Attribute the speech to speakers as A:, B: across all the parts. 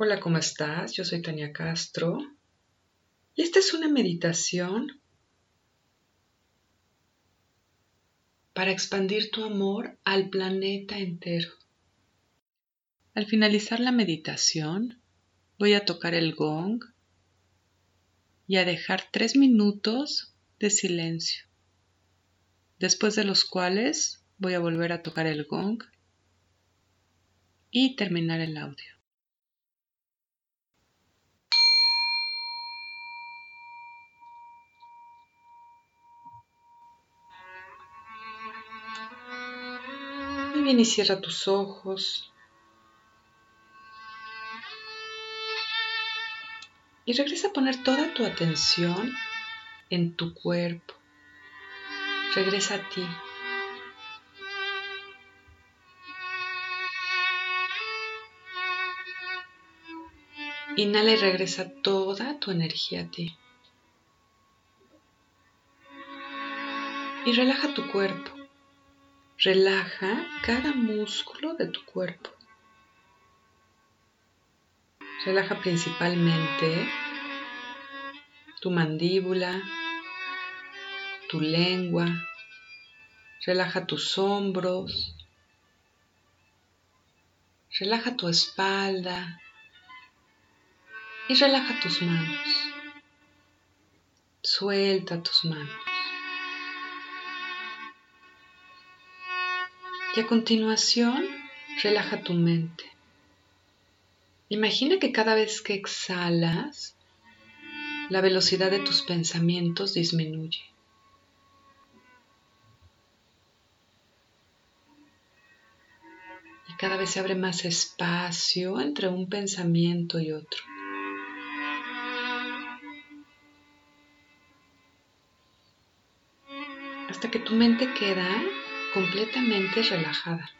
A: Hola, ¿cómo estás? Yo soy Tania Castro y esta es una meditación para expandir tu amor al planeta entero. Al finalizar la meditación, voy a tocar el gong y a dejar tres minutos de silencio, después de los cuales voy a volver a tocar el gong y terminar el audio. Bien y cierra tus ojos. Y regresa a poner toda tu atención en tu cuerpo. Regresa a ti. Inhala y regresa toda tu energía a ti. Y relaja tu cuerpo. Relaja cada músculo de tu cuerpo. Relaja principalmente tu mandíbula, tu lengua. Relaja tus hombros. Relaja tu espalda, y relaja tus manos. Suelta tus manos. Y a continuación, relaja tu mente. Imagina que cada vez que exhalas, la velocidad de tus pensamientos disminuye. Y cada vez se abre más espacio entre un pensamiento y otro. hasta que tu mente queda completamente relajada.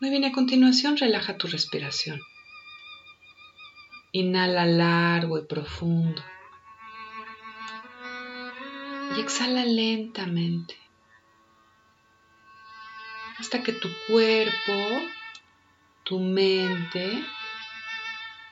A: Muy bien, a continuación relaja tu respiración. Inhala largo y profundo. Y exhala lentamente. Hasta que tu cuerpo, tu mente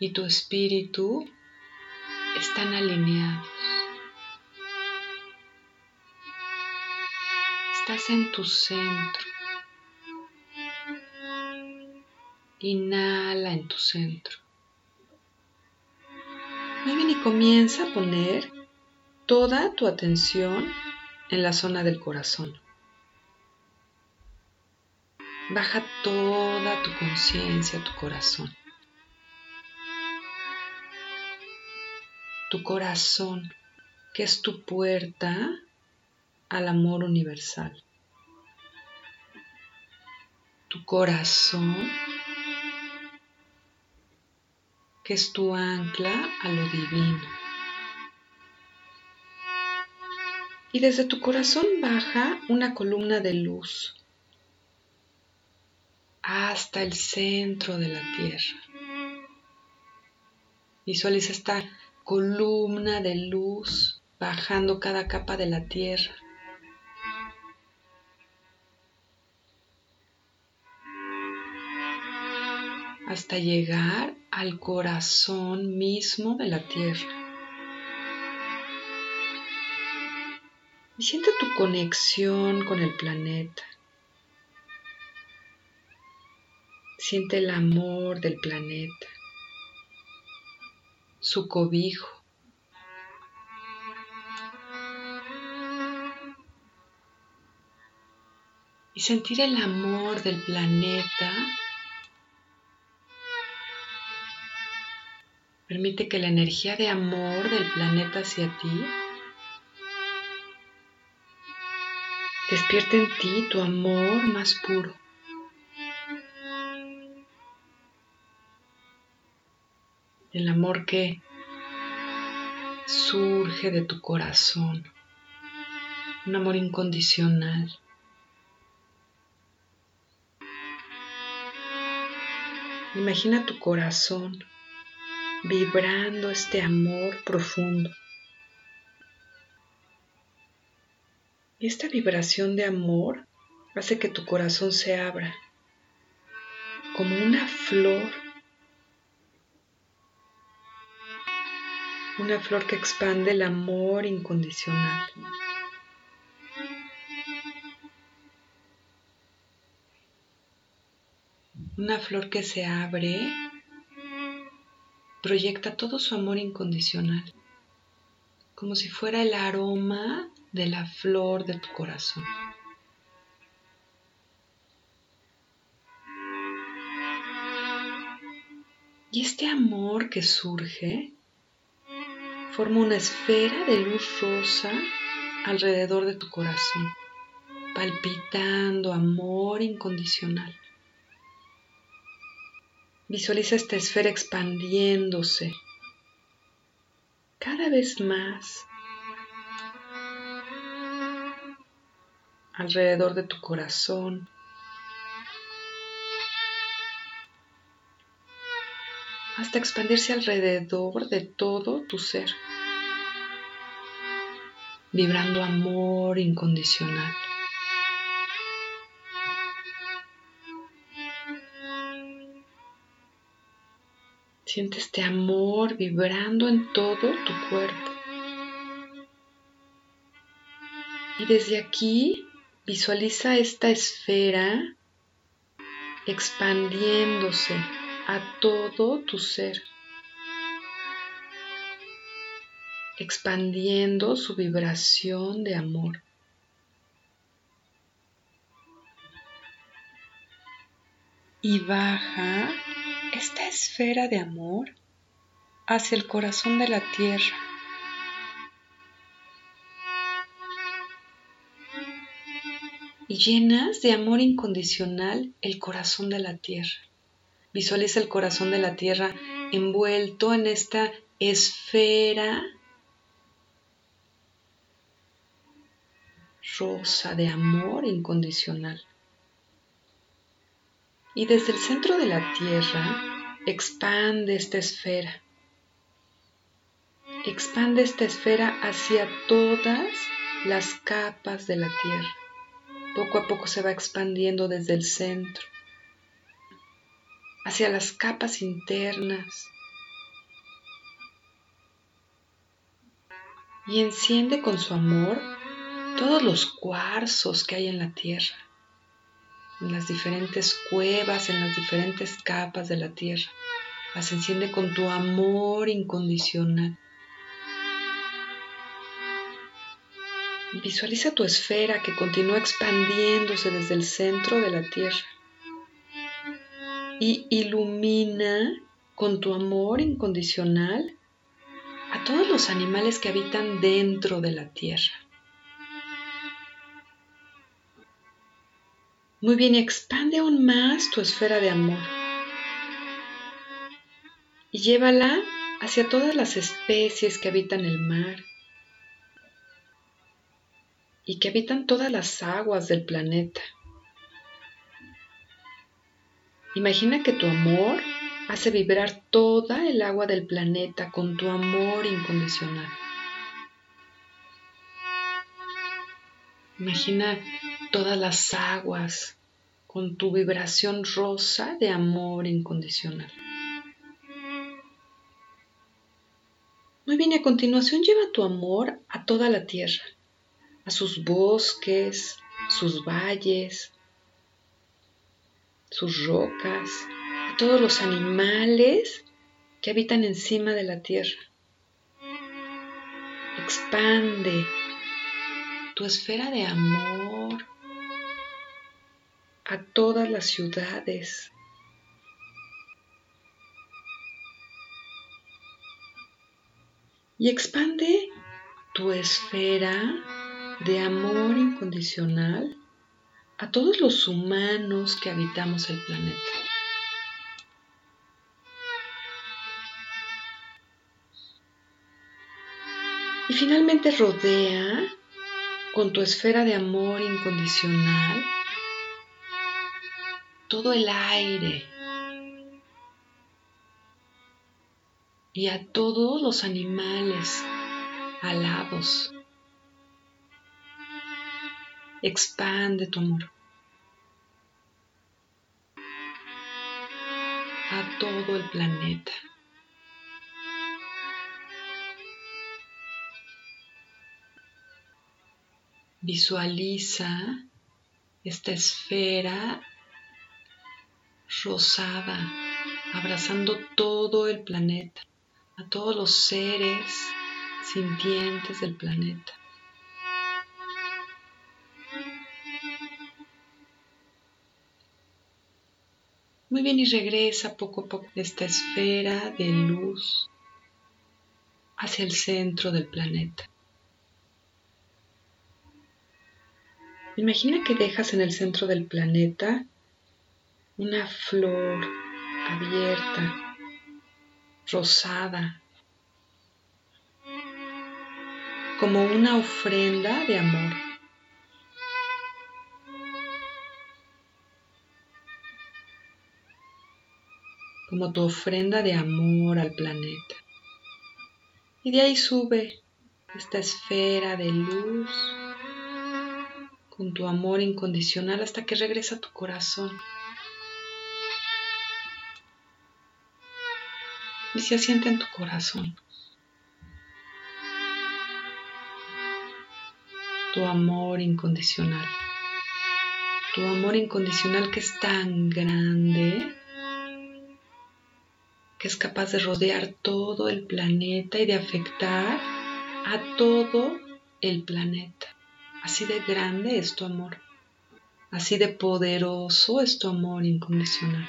A: y tu espíritu están alineados. En tu centro. Inhala en tu centro. Muy bien y comienza a poner toda tu atención en la zona del corazón. Baja toda tu conciencia a tu corazón. tu corazón, que es tu puerta al amor universal. Tu corazón, que es tu ancla a lo divino. Y desde tu corazón baja una columna de luz hasta el centro de la tierra. Visualiza esta columna de luz bajando cada capa de la tierra. Hasta llegar al corazón mismo de la tierra. Y siente tu conexión con el planeta. Siente el amor del planeta su cobijo. Y sentir el amor del planeta permite que la energía de amor del planeta hacia ti despierte en ti tu amor más puro. el amor que surge de tu corazón, un amor incondicional. Imagina tu corazón vibrando este amor profundo. Y esta vibración de amor hace que tu corazón se abra como una flor, una flor que expande el amor incondicional. Una flor que se abre proyecta todo su amor incondicional, como si fuera el aroma de la flor de tu corazón. Y este amor que surge forma una esfera de luz rosa alrededor de tu corazón, palpitando amor incondicional. Visualiza esta esfera expandiéndose cada vez más alrededor de tu corazón, hasta expandirse alrededor de todo tu ser, vibrando amor incondicional. Siente este amor vibrando en todo tu cuerpo. Y desde aquí visualiza esta esfera expandiéndose a todo tu ser, expandiendo su vibración de amor. Y baja esta esfera de amor hacia el corazón de la tierra. Y llenas de amor incondicional el corazón de la tierra. Visualiza el corazón de la tierra envuelto en esta esfera rosa de amor incondicional. Y desde el centro de la tierra expande esta esfera. Expande esta esfera hacia todas las capas de la tierra. Poco a poco se va expandiendo desde el centro hacia las capas internas y enciende con su amor todos los cuarzos que hay en la tierra, en las diferentes cuevas, en las diferentes capas de la tierra. Las enciende con tu amor incondicional. Visualiza tu esfera que continúa expandiéndose desde el centro de la tierra y ilumina con tu amor incondicional a todos los animales que habitan dentro de la tierra. Muy bien, expande aún más tu esfera de amor y llévala hacia todas las especies que habitan el mar y que habitan todas las aguas del planeta. Imagina que tu amor hace vibrar toda el agua del planeta con tu amor incondicional. Imagina todas las aguas con tu vibración rosa de amor incondicional. Muy bien, a continuación lleva tu amor a toda la tierra, a sus bosques, sus valles, sus rocas, a todos los animales que habitan encima de la tierra. Expande tu esfera de amor a todas las ciudades. Y expande tu esfera de amor incondicional a todos los humanos que habitamos el planeta. Y finalmente rodea con tu esfera de amor incondicional todo el aire y a todos los animales alados. Expande tu amor. A todo el planeta. Visualiza esta esfera rosada abrazando todo el planeta, a todos los seres sintientes del planeta. Muy bien y regresa poco a poco de esta esfera de luz hacia el centro del planeta. Imagina que dejas en el centro del planeta una flor abierta, rosada, como una ofrenda de amor. como tu ofrenda de amor al planeta. Y de ahí sube esta esfera de luz con tu amor incondicional hasta que regresa a tu corazón. Y se asienta en tu corazón. Tu amor incondicional. Tu amor incondicional que es tan grande que es capaz de rodear todo el planeta y de afectar a todo el planeta. Así de grande es tu amor. Así de poderoso es tu amor incondicional.